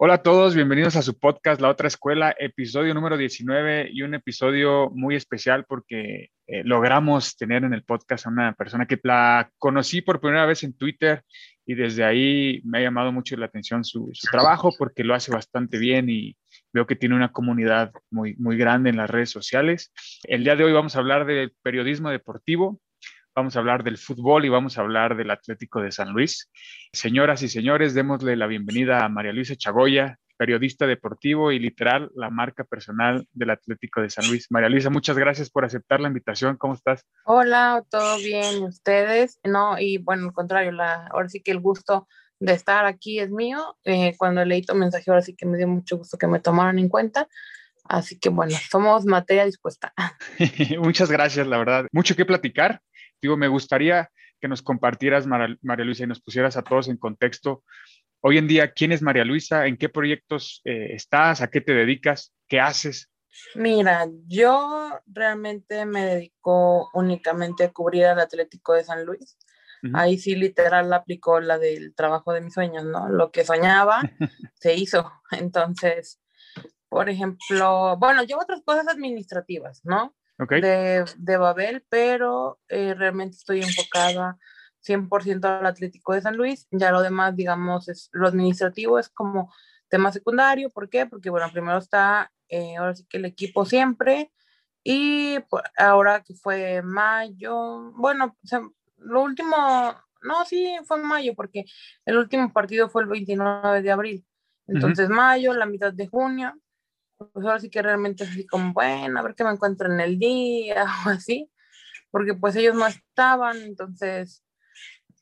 Hola a todos, bienvenidos a su podcast La Otra Escuela, episodio número 19 y un episodio muy especial porque eh, logramos tener en el podcast a una persona que la conocí por primera vez en Twitter y desde ahí me ha llamado mucho la atención su, trabajo porque lo hace bastante bien y veo que tiene una comunidad muy, muy grande en las redes sociales. El día de hoy vamos a hablar de periodismo deportivo, vamos a hablar del fútbol y vamos a hablar del Atlético de San Luis. Señoras y señores, démosle la bienvenida a María Luisa Chagoya, periodista deportivo y literal la marca personal del Atlético de San Luis. María Luisa, muchas gracias por aceptar la invitación. ¿Cómo estás? Hola, ¿todo bien? ¿Y ¿Ustedes? No, y bueno, al contrario, la, ahora sí que el gusto de estar aquí es mío. Eh, cuando leí tu mensaje, ahora sí que me dio mucho gusto que me tomaran en cuenta. Así que bueno, somos materia dispuesta. muchas gracias, la verdad. Mucho que platicar. Digo, me gustaría que nos compartieras, María Luisa, y nos pusieras a todos en contexto. Hoy en día, ¿quién es María Luisa? ¿En qué proyectos eh, estás? ¿A qué te dedicas? ¿Qué haces? Mira, yo realmente me dedico únicamente a cubrir al Atlético de San Luis. Ahí sí, literal, aplicó la del trabajo de mis sueños, ¿no? Lo que soñaba se hizo. Entonces, por ejemplo, bueno, llevo otras cosas administrativas, ¿no? ¿Ok? de, de Babel, pero eh, realmente estoy enfocada 100% al Atlético de San Luis. Ya lo demás, digamos, es, lo administrativo es como tema secundario. ¿Por qué? Porque, bueno, primero está, eh, ahora sí que el equipo siempre. Y pues, ahora que fue mayo, bueno, o sea, lo último, no, sí, fue mayo, porque el último partido fue el 29 de abril. Entonces, mayo, la mitad de junio, pues ahora sí que realmente es así como, bueno, a ver qué me encuentro en el día o así, porque pues ellos no estaban, entonces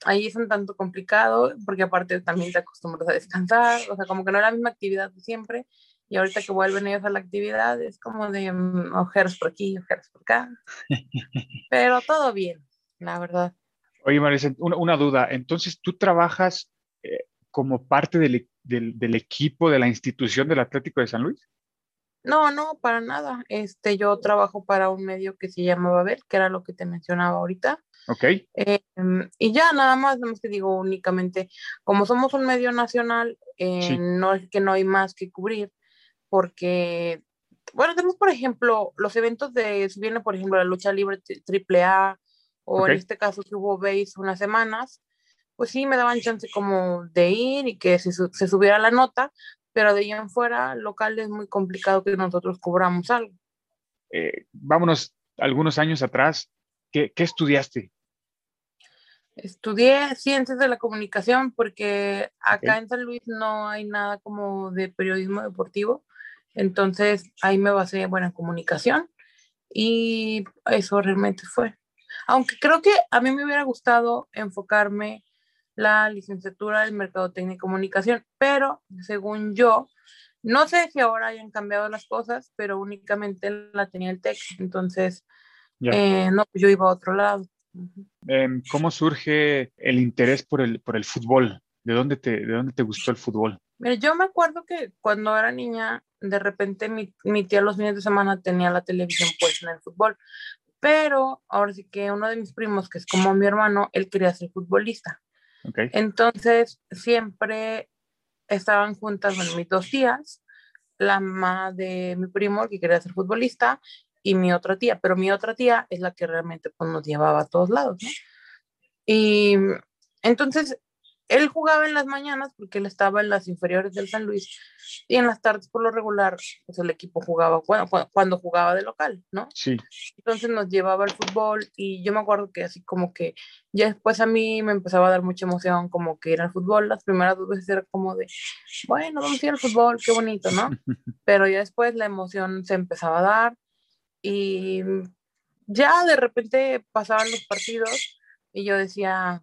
ahí es un tanto complicado, porque aparte también te acostumbras a descansar, o sea, como que no es la misma actividad de siempre, y ahorita que vuelven ellos a la actividad es como de mm, ojeros por aquí, ojeros por acá, pero todo bien, la verdad. Oye, Marisa, una, una duda. Entonces, ¿tú trabajas eh, como parte del, del- del equipo de la institución del Atlético de San Luis? No, no, para nada. Este, yo trabajo para un medio que se llama Babel, que era lo que te mencionaba ahorita. ¿Ok? Eh, em, y ya nada más, nada más que digo únicamente, como somos un medio nacional, eh, Sí. no es que no hay más que cubrir, porque, bueno, tenemos por ejemplo los eventos de, si viene por ejemplo la lucha libre tri- triple A, o en este caso que hubo base unas semanas, pues sí me daban chance como de ir y que se, se subiera la nota, pero de ahí en fuera, local es muy complicado que nosotros cobramos algo. Eh, vámonos algunos años atrás. ¿Qué, qué estudiaste? Estudié ciencias de la comunicación porque acá en San Luis no hay nada como de periodismo deportivo. Entonces ahí me basé, bueno, en comunicación y eso realmente fue. Aunque creo que a mí me hubiera gustado enfocarme la licenciatura en Mercadotecnia y Comunicación, pero según yo, no sé si ahora hayan cambiado las cosas, pero únicamente la tenía el TEC. Entonces, eh, no, yo iba a otro lado. Em, ¿Cómo surge el interés por el, por el fútbol? ¿De dónde, te, ¿De dónde te gustó el fútbol? Mira, yo me acuerdo que cuando era niña, de repente mi, mi tía los fines de semana tenía la televisión puesta en el fútbol, pero ahora sí que uno de mis primos, que es como mi hermano, él quería ser futbolista. Entonces, siempre estaban juntas, bueno, mis dos tías, la mamá de mi primo, que quería ser futbolista, y mi otra tía, pero mi otra tía es la que realmente pues, nos llevaba a todos lados, ¿no? Y entonces, él jugaba en las mañanas porque él estaba en las inferiores del San Luis y en las tardes por lo regular pues el equipo jugaba bueno, cu- cuando jugaba de local, ¿no? Sí. Entonces nos llevaba al fútbol y yo me acuerdo que así como que ya después a mí me empezaba a dar mucha emoción como que ir al fútbol, las primeras dos veces era como de, bueno, vamos a ir al fútbol, qué bonito, ¿no? Pero ya después la emoción se empezaba a dar y ya de repente pasaban los partidos y yo decía,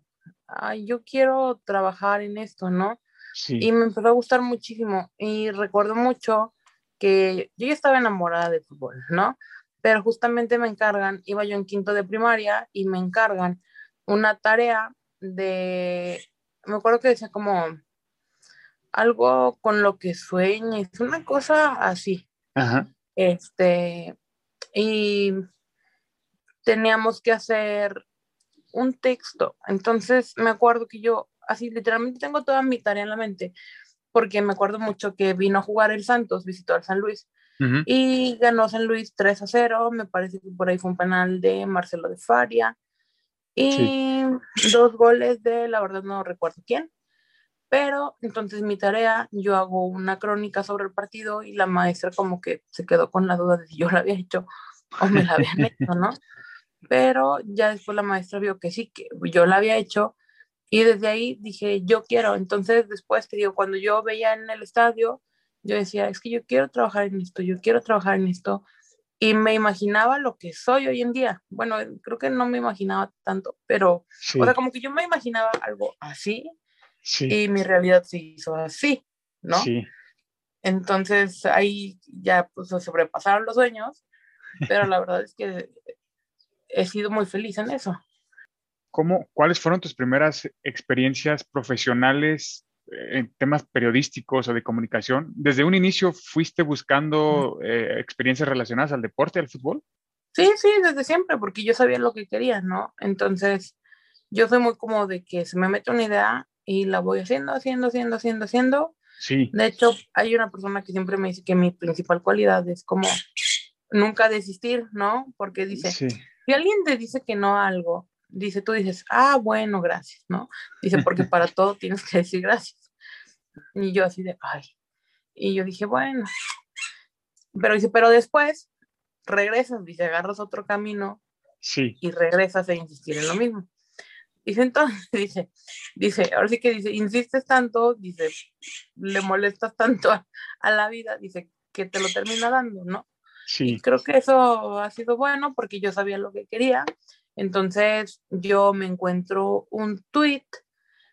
ay, yo quiero trabajar en esto, ¿no? Sí. Y me empezó a gustar muchísimo. Y recuerdo mucho que yo ya estaba enamorada de fútbol, ¿no? Pero justamente me encargan, iba yo en quinto de primaria y me encargan una tarea de, me acuerdo que decía como algo con lo que sueñes, una cosa así. Ajá. Este, y teníamos que hacer un texto. Entonces me acuerdo que yo, así literalmente tengo toda mi tarea en la mente, porque me acuerdo mucho que vino a jugar el Santos, visitó al San Luis y ganó San Luis 3 a 0. Me parece que por ahí fue un penal de Marcelo de Faria y dos goles de, la verdad no recuerdo quién. Pero entonces mi tarea, yo hago una crónica sobre el partido y la maestra como que se quedó con la duda de si yo la había hecho o me la habían hecho, ¿no? Pero ya después la maestra vio que sí, que yo la había hecho y desde ahí dije, yo quiero. Entonces después te digo, cuando yo veía en el estadio, yo decía, es que yo quiero trabajar en esto, yo quiero trabajar en esto. Y me imaginaba lo que soy hoy en día. Bueno, creo que no me imaginaba tanto, pero, Sí, o sea, como que yo me imaginaba algo así sí, y mi realidad se hizo así, ¿no? sí. Entonces ahí ya pues, se sobrepasaron los sueños, pero la verdad es que he sido muy feliz en eso. ¿Cómo, ¿Cuáles fueron tus primeras experiencias profesionales eh, en temas periodísticos o de comunicación? ¿Desde un inicio fuiste buscando eh, experiencias relacionadas al deporte, al fútbol? Sí, sí, desde siempre, porque yo sabía lo que quería, ¿no? Entonces, yo soy muy como de que se me mete una idea y la voy haciendo, haciendo, haciendo, haciendo, haciendo. Sí, De hecho, hay una persona que siempre me dice que mi principal cualidad es como nunca desistir, ¿no? Porque dice, sí, si alguien te dice que no a algo, dice, tú dices, ah, bueno, gracias, ¿no? Dice, porque para todo tienes que decir gracias. Y yo así de, ay. Y yo dije, bueno. Pero dice, pero después regresas, dice, agarras otro camino sí, y regresas a insistir en lo mismo. Dice entonces, dice, dice, ahora sí que dice, insistes tanto, dice, le molestas tanto a, a la vida, dice, que te lo termina dando, ¿no? Sí, Creo que eso ha sido bueno porque yo sabía lo que quería. Entonces yo me encuentro un tweet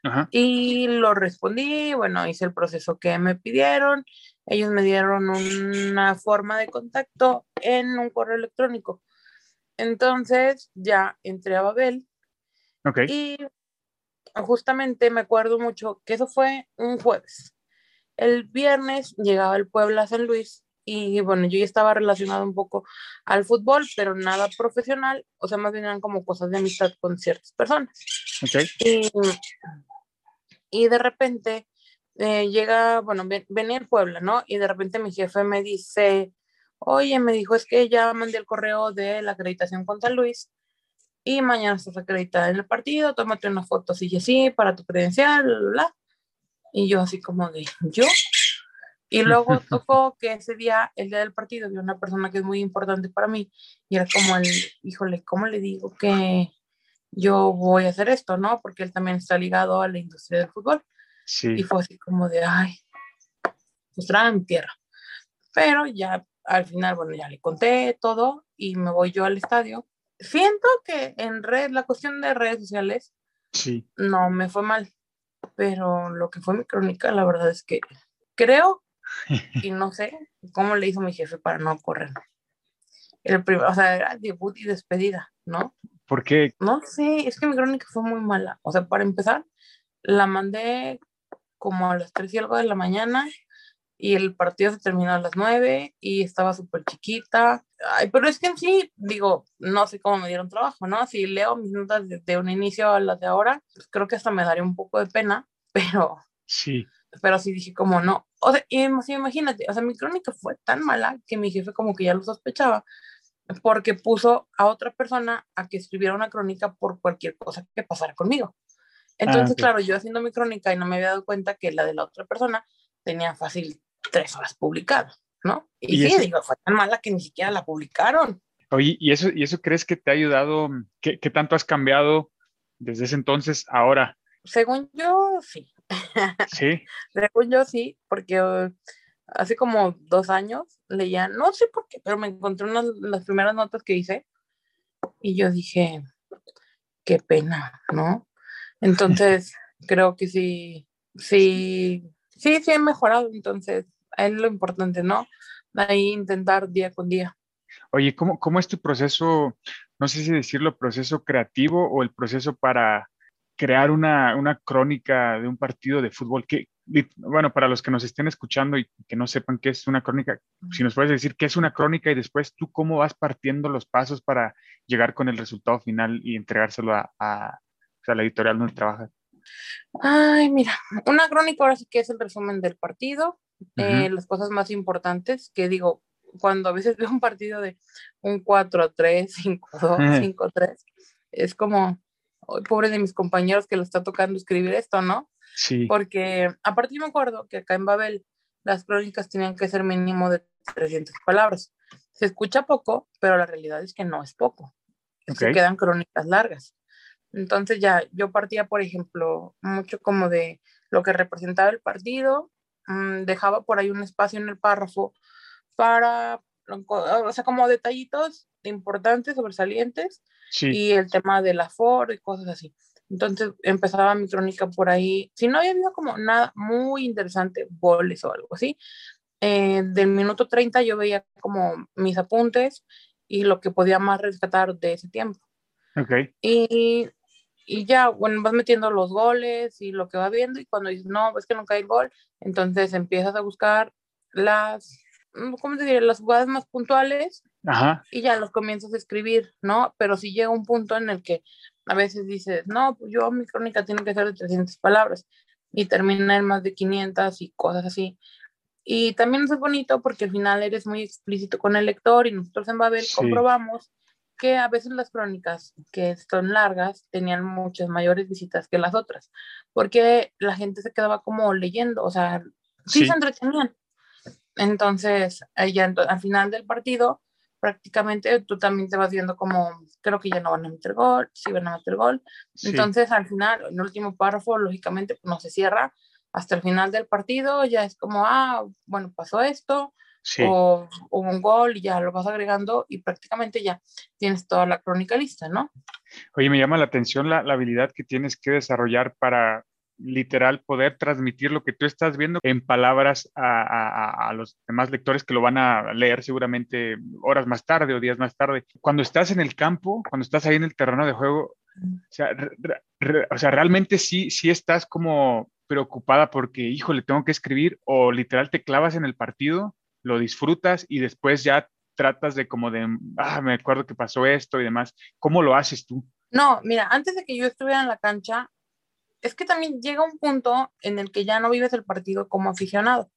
ajá, y lo respondí, bueno, hice el proceso que me pidieron. Ellos me dieron una forma de contacto en un correo electrónico. Entonces ya entré a Babel ok, y justamente me acuerdo mucho que eso fue un jueves. El viernes llegaba el Puebla a San Luis y bueno, yo ya estaba relacionado un poco al fútbol, pero nada profesional, o sea, más bien eran como cosas de amistad con ciertas personas. ok, Y, y de repente eh, llega, bueno, ven- venía el Puebla, ¿no? Y de repente mi jefe me dice, oye, me dijo, es que ya mandé el correo de la acreditación con San Luis y mañana estás acreditada en el partido, tómate una foto así y así para tu credencial, bla, bla. Y yo así como de, ¿yo? Y luego tocó que ese día, el día del partido, había una persona que es muy importante para mí y era como el, híjole, ¿cómo le digo que yo voy a hacer esto, no? Porque él también está ligado a la industria del fútbol. sí, Y fue así como de, ay, pues en tierra. Pero ya al final, bueno, ya le conté todo y me voy yo al estadio. Siento que en red, la cuestión de redes sociales sí, no me fue mal, pero lo que fue mi crónica, la verdad es que creo y no sé cómo le hizo mi jefe para no correr. El primer, o sea, era debut y despedida, ¿no? ¿por qué? No sé, es que mi crónica fue muy mala. O sea, para empezar, la mandé como a las 3 y algo de la mañana y el partido se terminó a las 9 y estaba súper chiquita. Ay, pero es que en sí, digo, no sé cómo me dieron trabajo, ¿no? Si leo mis notas desde un inicio a las de ahora, pues creo que hasta me daría un poco de pena, pero, Sí, pero sí dije como no. O sea, y, sí, imagínate, o sea, mi crónica fue tan mala que mi jefe como que ya lo sospechaba porque puso a otra persona a que escribiera una crónica por cualquier cosa que pasara conmigo. Entonces, ok. claro, yo haciendo mi crónica y no me había dado cuenta que la de la otra persona tenía fácil tres horas publicadas, ¿no? Y, ¿Y sí, eso? digo, fue tan mala que ni siquiera la publicaron. Oye, ¿y eso, ¿y eso crees que te ha ayudado? ¿Qué, qué tanto has cambiado desde ese entonces ahora? Según yo, sí. Sí, Según yo, sí, porque eh, hace como dos años leía, no sé por qué, pero me encontré unas las primeras notas que hice y yo dije, qué pena, ¿no? Entonces, creo que sí, sí, sí, sí he mejorado, entonces, es lo importante, ¿no? ahí intentar día con día. Oye, ¿cómo, ¿cómo es tu proceso, no sé si decirlo, proceso creativo o el proceso para crear una, una crónica de un partido de fútbol? Que, bueno, para los que nos estén escuchando y que no sepan qué es una crónica, si nos puedes decir qué es una crónica y después tú cómo vas partiendo los pasos para llegar con el resultado final y entregárselo a, a, a la editorial donde trabajas. Ay, mira, una crónica ahora sí que es el resumen del partido, eh, las cosas más importantes que digo, cuando a veces veo un partido de un 4-3, 5-2, 5-3, es como, pobre de mis compañeros que le está tocando escribir esto, ¿no? Sí. Porque aparte yo me acuerdo que acá en Babel las crónicas tenían que ser mínimo de 300 palabras. Se escucha poco, pero la realidad es que no es poco. Se quedan crónicas largas. Entonces ya yo partía, por ejemplo, mucho como de lo que representaba el partido, mmm, dejaba por ahí un espacio en el párrafo para, o sea, como detallitos importantes, sobresalientes, sí. y el tema del aforo y cosas así. Entonces empezaba mi crónica por ahí. Si no había habido como nada muy interesante, goles o algo así, eh, del minuto 30 yo veía como mis apuntes y lo que podía más rescatar de ese tiempo. Okay. Y, y ya, bueno, vas metiendo los goles y lo que va viendo y cuando dices, no, es que no cae el gol, entonces empiezas a buscar las, ¿cómo te diré? Las jugadas más puntuales Ajá. y ya los comienzas a escribir, ¿no? Pero si llega un punto en el que a veces dices, no, pues yo mi crónica tiene que ser de 300 palabras y termina en más de 500 y cosas así. Y también es bonito porque al final eres muy explícito con el lector y nosotros en Babel Sí. comprobamos que a veces las crónicas que son largas tenían muchas mayores visitas que las otras, porque la gente se quedaba como leyendo, o sea, sí, Sí. se entretenían. Entonces, ya al final del partido, prácticamente tú también te vas viendo como, creo que ya no van a meter gol, sí van a meter gol. Sí. Entonces, al final, en el último párrafo, lógicamente, pues, no se cierra hasta el final del partido, ya es como, ah, bueno, pasó esto, sí. o hubo un gol y ya lo vas agregando y prácticamente ya tienes toda la crónica lista, ¿no? Oye, me llama la atención la, la habilidad que tienes que desarrollar para literal poder transmitir lo que tú estás viendo en palabras a, los demás lectores que lo van a leer seguramente horas más tarde o días más tarde. Cuando estás en el campo, cuando estás ahí en el terreno de juego, o sea, realmente sí, sí estás como preocupada porque, híjole, tengo que escribir o literal te clavas en el partido, lo disfrutas y después ya tratas de como de, ah, me acuerdo que pasó esto y demás. ¿Cómo lo haces tú? No, mira, antes de que yo estuviera en la cancha, es que también llega un punto en el que ya no vives el partido como aficionado.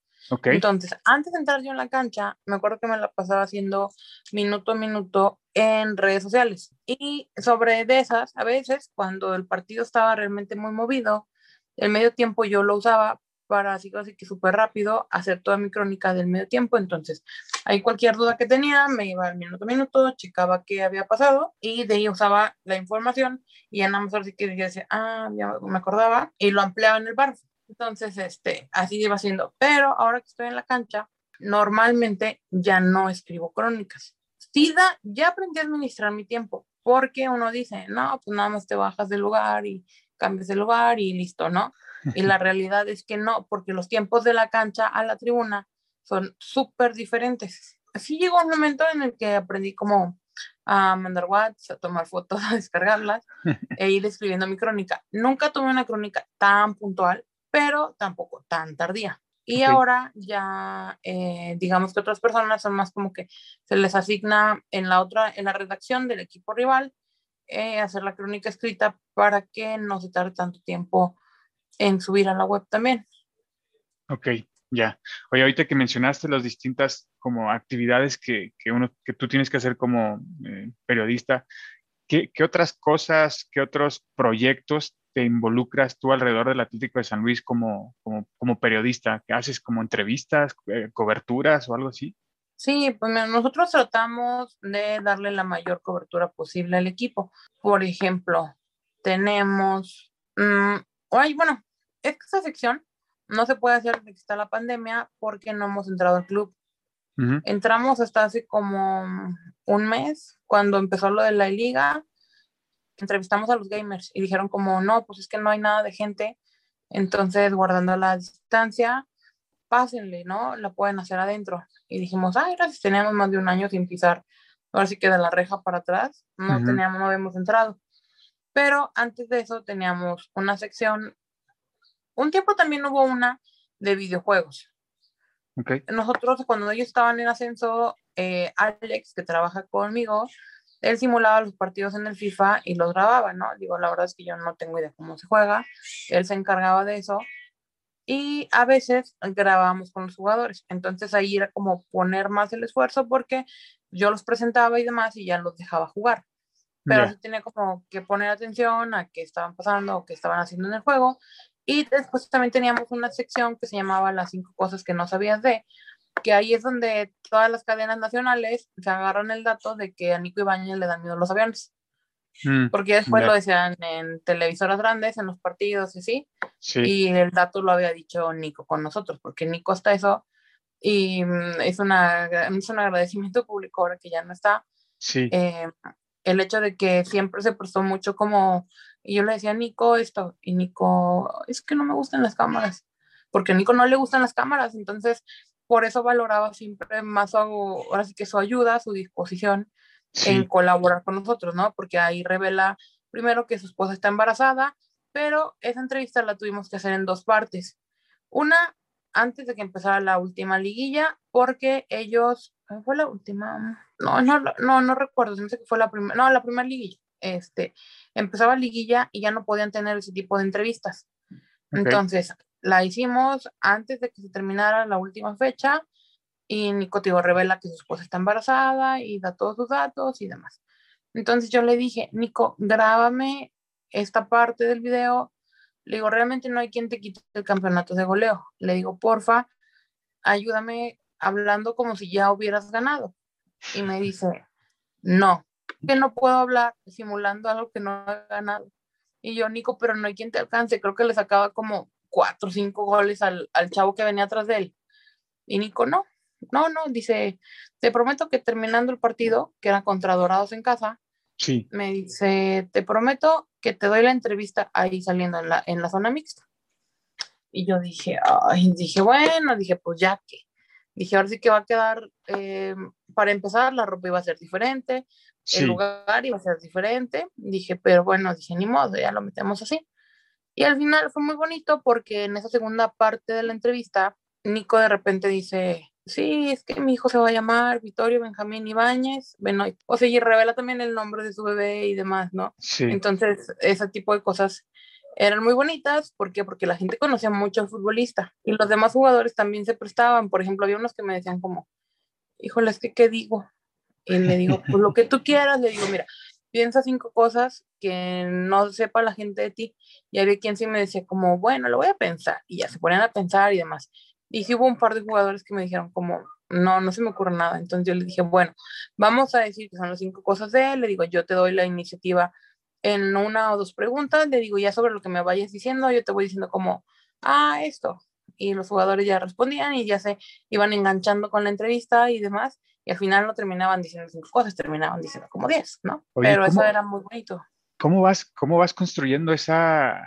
Entonces, antes de entrar yo en la cancha, me acuerdo que me la pasaba haciendo minuto a minuto en redes sociales. Y sobre de esas, a veces, cuando el partido estaba realmente muy movido, el medio tiempo yo lo usaba para así, así que súper rápido hacer toda mi crónica del medio tiempo. Entonces, ahí cualquier duda que tenía, me iba al minuto a minuto, checaba qué había pasado y de ahí usaba la información y ya nada más así que decía, ah, ya me acordaba y lo ampliaba en el párrafo. Entonces, este, así iba haciendo. Pero ahora que estoy en la cancha, normalmente ya no escribo crónicas. Sí, da- ya aprendí a administrar mi tiempo, porque uno dice, no, pues nada más te bajas del lugar y cambias de lugar y listo, ¿no? Y la realidad es que no, porque los tiempos de la cancha a la tribuna son súper diferentes. Así llegó un momento en el que aprendí como a mandar WhatsApp, a tomar fotos, a descargarlas e ir escribiendo mi crónica. Nunca tuve una crónica tan puntual, pero tampoco tan tardía. Y Ok. ahora ya, eh, digamos que otras personas son más como que se les asigna en la otra, en la redacción del equipo rival, eh, hacer la crónica escrita para que no se tarde tanto tiempo en subir a la web también. Ok, ya. Oye, ahorita que mencionaste las distintas como actividades que, que uno, que tú tienes que hacer como eh, periodista, ¿qué, qué otras cosas, qué otros proyectos te involucras tú alrededor del Atlético de San Luis como, como, como periodista? ¿Qué haces como entrevistas, eh, coberturas o algo así? Sí, pues nosotros tratamos de darle la mayor cobertura posible al equipo. Por ejemplo, tenemos, mm, ay, bueno, es que esta sección no se puede hacer desde que está la pandemia porque no hemos entrado al club. Entramos hasta hace como un mes, cuando empezó lo de la liga, entrevistamos a los gamers y dijeron como, no, pues es que no hay nada de gente, entonces guardando la distancia, pásenle, ¿no? La pueden hacer adentro. Y dijimos, ay, gracias, teníamos más de un año sin pisar. Ahora sí queda la reja para atrás, no teníamos, no habíamos entrado. Pero antes de eso teníamos una sección, un tiempo también hubo una de videojuegos. Ok. Nosotros, cuando ellos estaban en ascenso, eh, Alex, que trabaja conmigo, él simulaba los partidos en el FIFA y los grababa, ¿no? Digo, la verdad es que yo no tengo idea cómo se juega, él se encargaba de eso y a veces grabábamos con los jugadores, entonces ahí era como poner más el esfuerzo porque yo los presentaba y demás y ya los dejaba jugar, pero Ya. sí tenía como que poner atención a qué estaban pasando o qué estaban haciendo en el juego y después también teníamos una sección que se llamaba las cinco cosas que no sabías de, que ahí es donde todas las cadenas nacionales se agarran el dato de que a Nico Ibáñez le dan miedo los aviones, Mm, porque después Ya. lo decían en televisoras grandes, en los partidos y así, sí. y el dato lo había dicho Nico con nosotros, porque Nico hasta eso, y mm, es, una, es un agradecimiento público ahora que ya no está, Sí. eh, el hecho de que siempre se prestó mucho como, y yo le decía a Nico esto, y Nico, es que no me gustan las cámaras, porque a Nico no le gustan las cámaras, entonces por eso valoraba siempre más su, ahora sí que su ayuda, su disposición en colaborar con nosotros, ¿no? Porque ahí revela primero que su esposa está embarazada, pero esa entrevista la tuvimos que hacer en dos partes. Una, antes de que empezara la última liguilla, porque ellos, ¿cuál fue la última? No, no, no, no recuerdo, no sé qué fue la primera, no, la primera liguilla. Este, empezaba liguilla y ya no podían tener ese tipo de entrevistas. Entonces, la hicimos antes de que se terminara la última fecha y Nico Tigo revela que su esposa está embarazada y da todos sus datos y demás. Entonces yo le dije, Nico, grábame esta parte del video. Le digo, realmente no hay quien te quite el campeonato de goleo. Le digo, porfa, ayúdame hablando como si ya hubieras ganado. Y me dice, no, que no puedo hablar simulando algo que no he ganado. Y yo, Nico, pero no hay quien te alcance. Creo que le sacaba como cuatro o cinco goles al, al chavo que venía atrás de él. Y Nico, no, no, no, dice, te prometo que terminando el partido, que era contra Dorados en casa, Sí. me dice, te prometo que te doy la entrevista ahí saliendo en la, en la zona mixta. Y yo dije, ay, dije, bueno, dije, pues ya que. Dije, ahora sí que va a quedar, eh, para empezar, la ropa iba a ser diferente, el Sí. lugar iba a ser diferente. Dije, pero bueno, dije, ni modo, ya lo metemos así. Y al final fue muy bonito porque en esa segunda parte de la entrevista, Nico de repente dice, sí, es que mi hijo se va a llamar Vittorio Benjamín Ibáñez Benoit. O sea, y revela también el nombre de su bebé y demás, ¿no? Sí. Entonces, ese tipo de cosas eran muy bonitas. ¿Por qué? Porque la gente conocía mucho al futbolista y los demás jugadores también se prestaban. Por ejemplo, había unos que me decían como, híjole, es que, ¿qué digo? Y le digo, pues lo que tú quieras. Le digo, mira, piensa cinco cosas que no sepa la gente de ti. Y había quien sí me decía como, bueno, lo voy a pensar. Y ya se ponían a pensar y demás. Y hubo un par de jugadores que me dijeron como, no, no se me ocurre nada. Entonces yo le dije, bueno, vamos a decir que son las cinco cosas de él. Le digo, yo te doy la iniciativa en una o dos preguntas. Le digo, ya sobre lo que me vayas diciendo, yo te voy diciendo como, ah, esto. Y los jugadores ya respondían y ya se iban enganchando con la entrevista y demás. Y al final no terminaban diciendo cinco cosas, terminaban diciendo como diez, ¿no? Oye, Pero eso ¿cómo- era muy bonito. ¿Cómo vas, ¿Cómo vas construyendo esa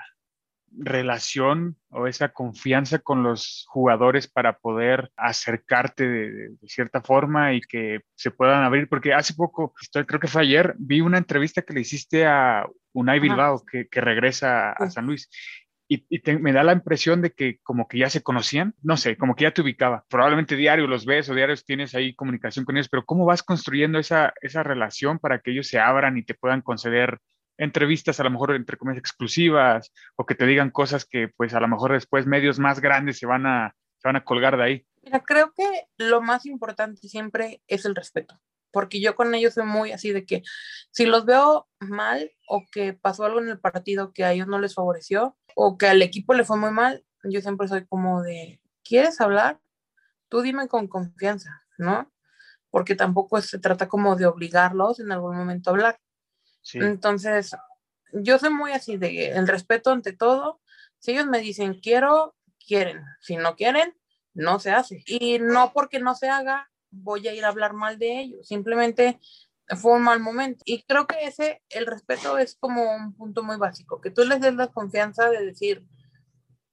relación o esa confianza con los jugadores para poder acercarte de, cierta forma y que se puedan abrir? Porque hace poco, estoy, creo que fue ayer, vi una entrevista que le hiciste a Unai. Bilbao, que, que regresa a. San Luis. Y, y te- me da la impresión de que como que ya se conocían, no sé, como que ya te ubicaba. Probablemente diario los ves o diarios tienes ahí comunicación con ellos, pero ¿cómo vas construyendo esa, esa relación para que ellos se abran y te puedan conceder entrevistas a lo mejor entre comillas exclusivas o que te digan cosas que pues a lo mejor después medios más grandes se van a, se van a colgar de ahí? Mira, creo que lo más importante siempre es el respeto, porque yo con ellos soy muy así de que si los veo mal o que pasó algo en el partido que a ellos no les favoreció o que al equipo le fue muy mal, yo siempre soy como de, ¿quieres hablar? Tú dime con confianza, ¿no? Porque tampoco se trata como de obligarlos en algún momento a hablar. Sí, Entonces, yo soy muy así de el respeto ante todo. Si ellos me dicen quiero, quieren. Si no quieren, no se hace. Y no porque no se haga, voy a ir a hablar mal de ellos. Simplemente fue un mal momento. Y creo que ese, el respeto es como un punto muy básico, que tú les des la confianza de decir,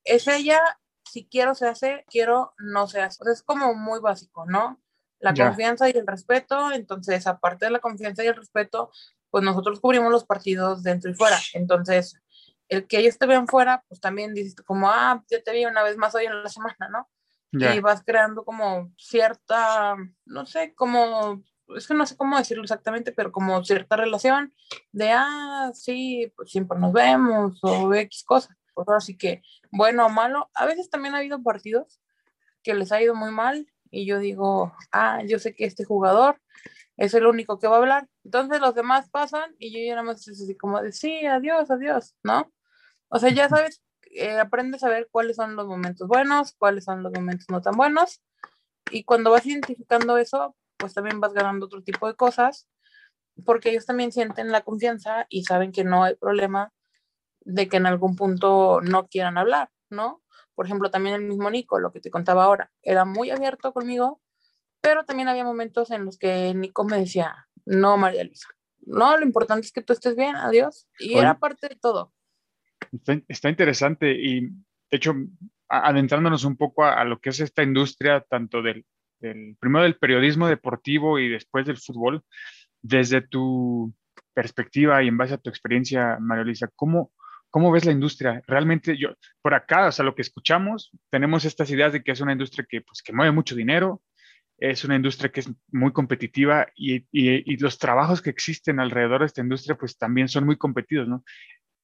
es ella, si quiero se hace, quiero no se hace. O sea, es como muy básico, ¿no? La Ya. confianza y el respeto, entonces aparte de la confianza y el respeto, pues nosotros cubrimos los partidos dentro y fuera. Entonces, el que ellos te vean fuera, pues también dices como, ah, ya te vi una vez más hoy en la semana, ¿no? Ya. y vas creando como cierta, no sé, como, es que no sé cómo decirlo exactamente, pero como cierta relación de, ah, sí, pues siempre nos vemos o X cosas. Pues ahora sí que, bueno o malo, a veces también ha habido partidos que les ha ido muy mal y yo digo, ah, yo sé que este jugador es el único que va a hablar. Entonces los demás pasan y yo ya nada más es así como de, sí, adiós, adiós, ¿no? O sea, ya sabes eh, aprendes a ver cuáles son los momentos buenos, cuáles son los momentos no tan buenos. Y cuando vas identificando eso, pues también vas ganando otro tipo de cosas, porque ellos también sienten la confianza y saben que no hay problema de que en algún punto no quieran hablar, ¿no? Por ejemplo, también el mismo Nico, lo que te contaba ahora, era muy abierto conmigo, pero también había momentos en los que Nico me decía, no, María Luisa, no, lo importante es que tú estés bien, adiós. Y Oye. era parte de todo. Está, está interesante y, de hecho, adentrándonos un poco a, a lo que es esta industria, tanto del, del- primero del periodismo deportivo y después del fútbol, desde tu perspectiva y en base a tu experiencia, María Luisa, ¿cómo, cómo ves la industria? Realmente, yo, por acá, o sea, lo que escuchamos, tenemos estas ideas de que es una industria que, pues, que mueve mucho dinero, es una industria que es muy competitiva y, y- los trabajos que existen alrededor de esta industria, pues, también son muy competidos, ¿no?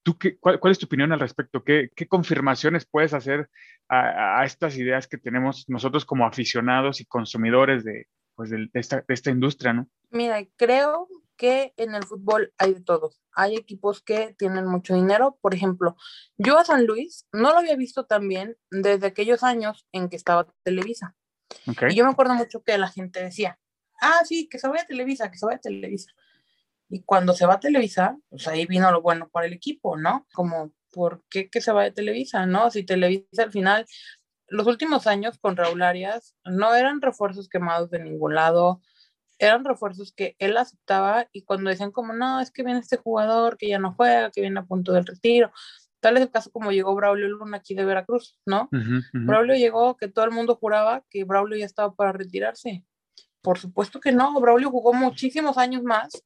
¿Tú qué, cuál, cuál es tu opinión al respecto? ¿Qué, qué confirmaciones puedes hacer a, a estas ideas que tenemos nosotros como aficionados y consumidores de, pues, del- de, esta, de esta industria, ¿no? Mira, creo que en el fútbol hay de todo. Hay equipos que tienen mucho dinero. Por ejemplo, yo a San Luis no lo había visto tan bien desde aquellos años en que estaba Televisa. ¿Ok? Y yo me acuerdo mucho que la gente decía, ah, sí, que se vaya a Televisa, que se vaya a Televisa. Y cuando se va a Televisa, pues ahí vino lo bueno para el equipo, ¿no? Como, ¿por qué que se vaya a Televisa, no? Si Televisa al final, los últimos años con Raúl Arias no eran refuerzos quemados de ningún lado, eran refuerzos que él aceptaba y cuando decían como, no, es que viene este jugador que ya no juega, que viene a punto del retiro, tal es el caso como llegó Braulio Luna aquí de Veracruz, ¿no? Braulio llegó que todo el mundo juraba que Braulio ya estaba para retirarse. Por supuesto que no, Braulio jugó muchísimos años más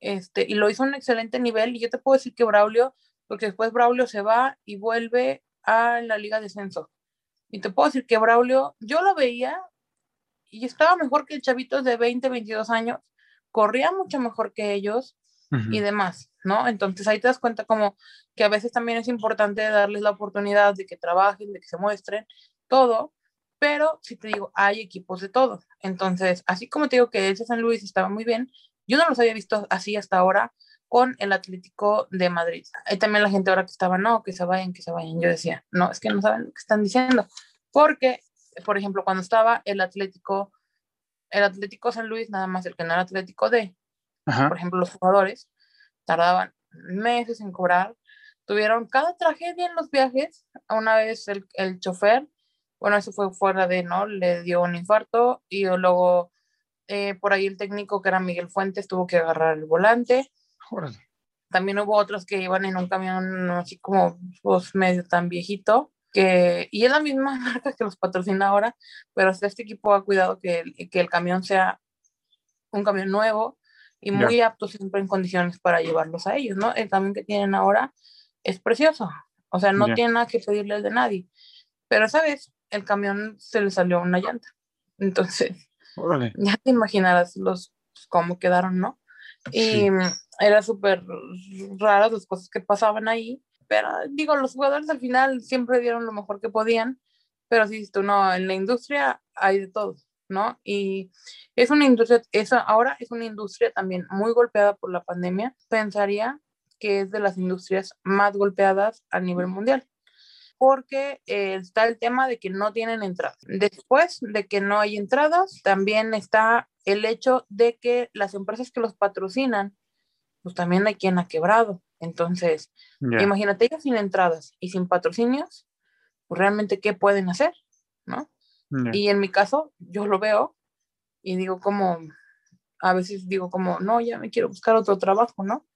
este, y lo hizo a un excelente nivel. Y yo te puedo decir que Braulio, porque después Braulio se va y vuelve a la Liga de Ascenso. Y te puedo decir que Braulio, yo lo veía y estaba mejor que el chavito de 20, 22 años, corría mucho mejor que ellos Y demás, ¿no? Entonces ahí te das cuenta como que a veces también es importante darles la oportunidad de que trabajen, de que se muestren, todo, pero si te digo, hay equipos de todo. Entonces, así como te digo que ese San Luis estaba muy bien, yo no los había visto así hasta ahora con el Atlético de Madrid. Ahí también la gente ahora que estaba, no, que se vayan, que se vayan. Yo decía, no, es que no saben lo que están diciendo. Porque, por ejemplo, cuando estaba el Atlético, el Atlético San Luis, nada más el que no era Atlético de, Ajá. por ejemplo, los jugadores tardaban meses en cobrar, tuvieron cada tragedia en los viajes. Una vez el, el chofer, bueno, eso fue fuera de, ¿no? Le dio un infarto y luego eh, por ahí el técnico que era Miguel Fuentes tuvo que agarrar el volante. Órale. También hubo otros que iban en un camión así como pues, medio tan viejito. Que, y es la misma marca que los patrocina ahora, pero este equipo ha cuidado que que el camión sea un camión nuevo y muy apto siempre en condiciones para llevarlos a ellos, ¿no? El camión que tienen ahora es precioso, o sea, no tiene nada que pedirle al de nadie, pero esa vez el camión se le salió una llanta, entonces Órale. ya te imaginarás los cómo quedaron, ¿no? Y era súper raras las cosas que pasaban ahí, pero digo, los jugadores al final siempre dieron lo mejor que podían, pero si tú no, en la industria hay de todo, ¿no? Y es una industria, esa ahora es una industria también muy golpeada por la pandemia. Pensaría que es de las industrias más golpeadas a nivel mundial porque eh, está el tema de que no tienen entradas. Después de que no hay entradas, también está el hecho de que las empresas que los patrocinan, pues también hay quien ha quebrado. Entonces, imagínate ellos sin entradas y sin patrocinios, pues realmente qué pueden hacer, ¿no? Y en mi caso, yo lo veo y digo como, a veces digo como, no, ya me quiero buscar otro trabajo, ¿no?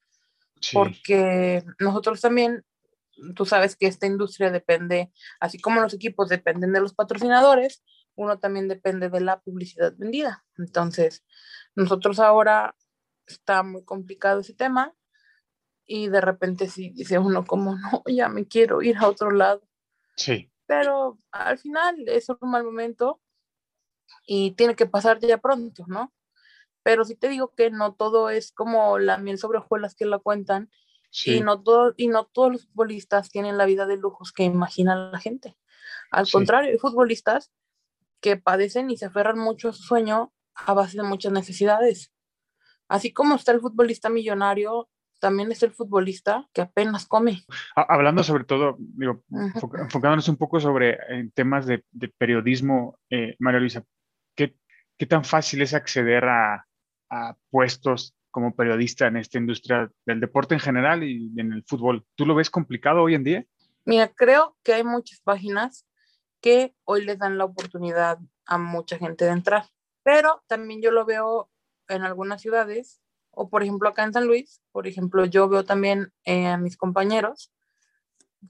Sí. porque nosotros también tú sabes que esta industria depende, así como los equipos dependen de los patrocinadores, uno también depende de la publicidad vendida. Entonces, nosotros ahora está muy complicado ese tema y de repente sí dice uno como, no, ya me quiero ir a otro lado. Sí. Pero al final es un mal momento y tiene que pasar ya pronto, ¿no? Pero sí te digo que no todo es como la miel sobre hojuelas que la cuentan Sí. y, no todo, y no todos los futbolistas tienen la vida de lujos que imagina la gente. Al Sí. contrario, hay futbolistas que padecen y se aferran mucho a su sueño a base de muchas necesidades. Así como está el futbolista millonario, también está el futbolista que apenas come. Ha- Hablando sobre todo, digo, enfocándonos un poco sobre en temas de, de periodismo, eh, María Luisa, ¿qué, qué tan fácil es acceder a, a puestos como periodista en esta industria del deporte en general y en el fútbol? ¿Tú lo ves complicado hoy en día? Mira, creo que hay muchas páginas que hoy les dan la oportunidad a mucha gente de entrar, pero también yo lo veo en algunas ciudades, o por ejemplo acá en San Luis, por ejemplo, yo veo también eh, a mis compañeros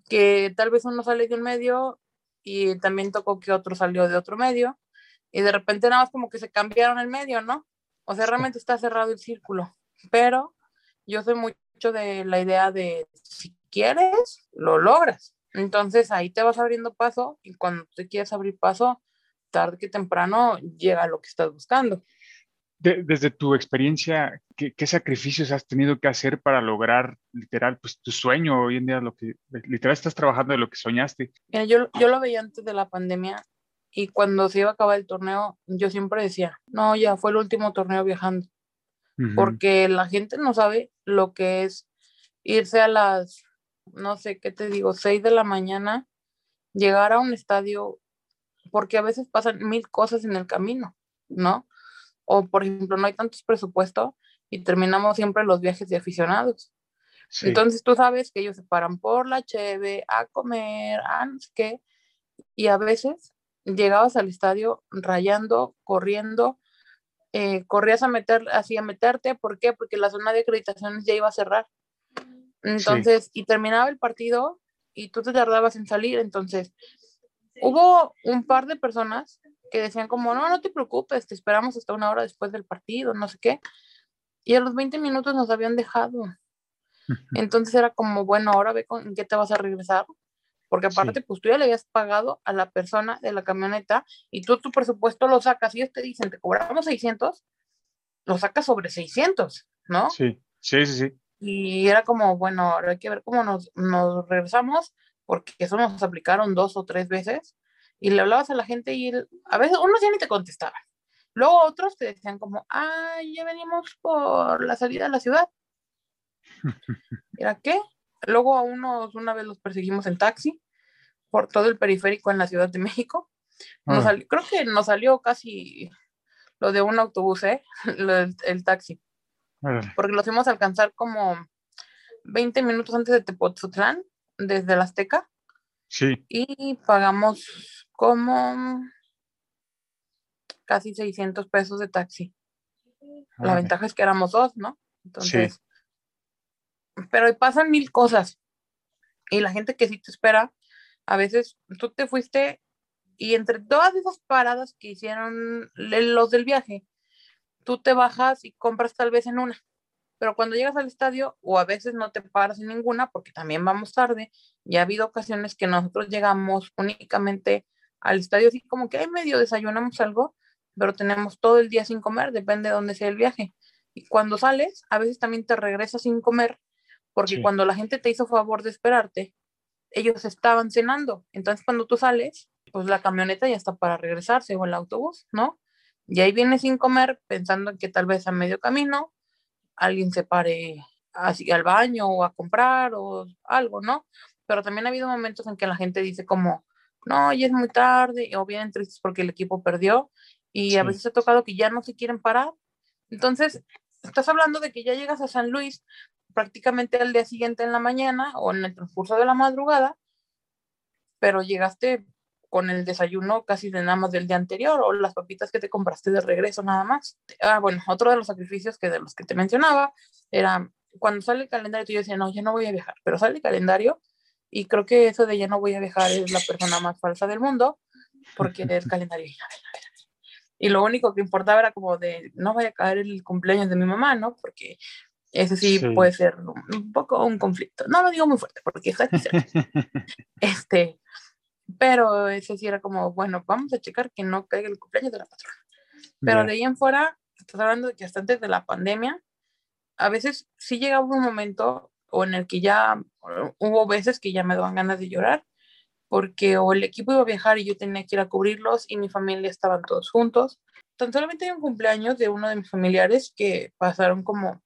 que tal vez uno sale de un medio y también tocó que otro salió de otro medio y de repente nada más como que se cambiaron el medio, ¿no? O sea, realmente está cerrado el círculo, pero yo soy mucho de la idea de si quieres, lo logras. Entonces ahí te vas abriendo paso y cuando te quieres abrir paso, tarde que temprano llega lo que estás buscando. De- desde tu experiencia, ¿qué, qué sacrificios has tenido que hacer para lograr literal pues, tu sueño hoy en día? Lo que literal estás trabajando de lo que soñaste. Mira, yo, yo lo veía antes de la pandemia y cuando se iba a acabar el torneo, yo siempre decía, no, ya fue el último torneo viajando, porque la gente no sabe lo que es irse a las, no sé qué te digo, 6 de la mañana, llegar a un estadio, porque a veces pasan mil cosas en el camino, ¿no? O por ejemplo, no hay tantos presupuestos y terminamos siempre los viajes de aficionados. Sí. Entonces tú sabes que ellos se paran por la cheve, a comer, a no sé qué, y a veces llegabas al estadio rayando, corriendo, eh, corrías a meter, así a meterte, ¿por qué? Porque la zona de acreditaciones ya iba a cerrar. Entonces, y terminaba el partido y tú te tardabas en salir, entonces hubo un par de personas que decían como, no, no te preocupes, te esperamos hasta una hora después del partido, no sé qué, y a los 20 minutos nos habían dejado. Entonces era como, bueno, ahora ve con en qué te vas a regresar, porque Sí. aparte, pues tú ya le habías pagado a la persona de la camioneta y tú tu presupuesto lo sacas y ellos te dicen, te cobramos 600, lo sacas sobre 600, ¿no? Sí, sí, sí, sí. Y era como, bueno, ahora hay que ver cómo nos, nos regresamos, porque eso nos aplicaron dos o tres veces, y le hablabas a la gente y a veces unos ya ni te contestaban. Luego otros te decían como, ah, ya venimos por la salida de la ciudad. ¿Era qué? Luego a unos una vez los perseguimos en taxi por todo el periférico en la Ciudad de México. Nos Ah. sali- creo que nos salió casi lo de un autobús, ¿eh? Del- el taxi porque los fuimos a alcanzar como 20 minutos antes de Tepoztlán, desde la Azteca, Sí, y pagamos como casi 600 pesos de taxi. La ventaja es que éramos dos, ¿no? Entonces, pero pasan mil cosas. Y la gente que sí te espera, a veces tú te fuiste y entre todas esas paradas que hicieron los del viaje, tú te bajas y compras tal vez en una. Pero cuando llegas al estadio, o a veces no te paras en ninguna, porque también vamos tarde, ya ha habido ocasiones que nosotros llegamos únicamente al estadio, así como que hay medio desayunamos algo, pero tenemos todo el día sin comer, depende de dónde sea el viaje. Y cuando sales, a veces también te regresas sin comer, porque Sí. cuando la gente te hizo favor de esperarte, ellos estaban cenando. Entonces, cuando tú sales, pues la camioneta ya está para regresarse o el autobús, ¿no? Y ahí vienes sin comer, pensando en que tal vez a medio camino alguien se pare así al baño o a comprar o algo, ¿no? Pero también ha habido momentos en que la gente dice como, no, ya es muy tarde, o vienen tristes porque el equipo perdió, y a veces ha tocado que ya no se quieren parar. Entonces, estás hablando de que ya llegas a San Luis prácticamente al día siguiente en la mañana o en el transcurso de la madrugada, pero llegaste con el desayuno casi de nada más del día anterior o las papitas que te compraste de regreso nada más. Ah, bueno, otro de los sacrificios que de los que te mencionaba era cuando sale el calendario, tú dices, no, yo no voy a viajar, pero sale el calendario Y creo que eso de ya no voy a viajar es la persona más falsa del mundo, porque es calendario. Y lo único que importaba era como de no vaya a caer el cumpleaños de mi mamá, ¿no? Porque eso sí, Sí. puede ser un, un poco un conflicto. No lo digo muy fuerte, porque está aquí cerca. Este, pero ese sí era como, bueno, vamos a checar que no caiga el cumpleaños de la patrona. Pero de ahí en fuera, estás hablando que hasta antes de la pandemia, a veces sí llegaba un momento o en el que ya uh, hubo veces que ya me daban ganas de llorar, porque o el equipo iba a viajar y yo tenía que ir a cubrirlos y mi familia estaban todos juntos. Tan solamente hay un cumpleaños de uno de mis familiares que pasaron como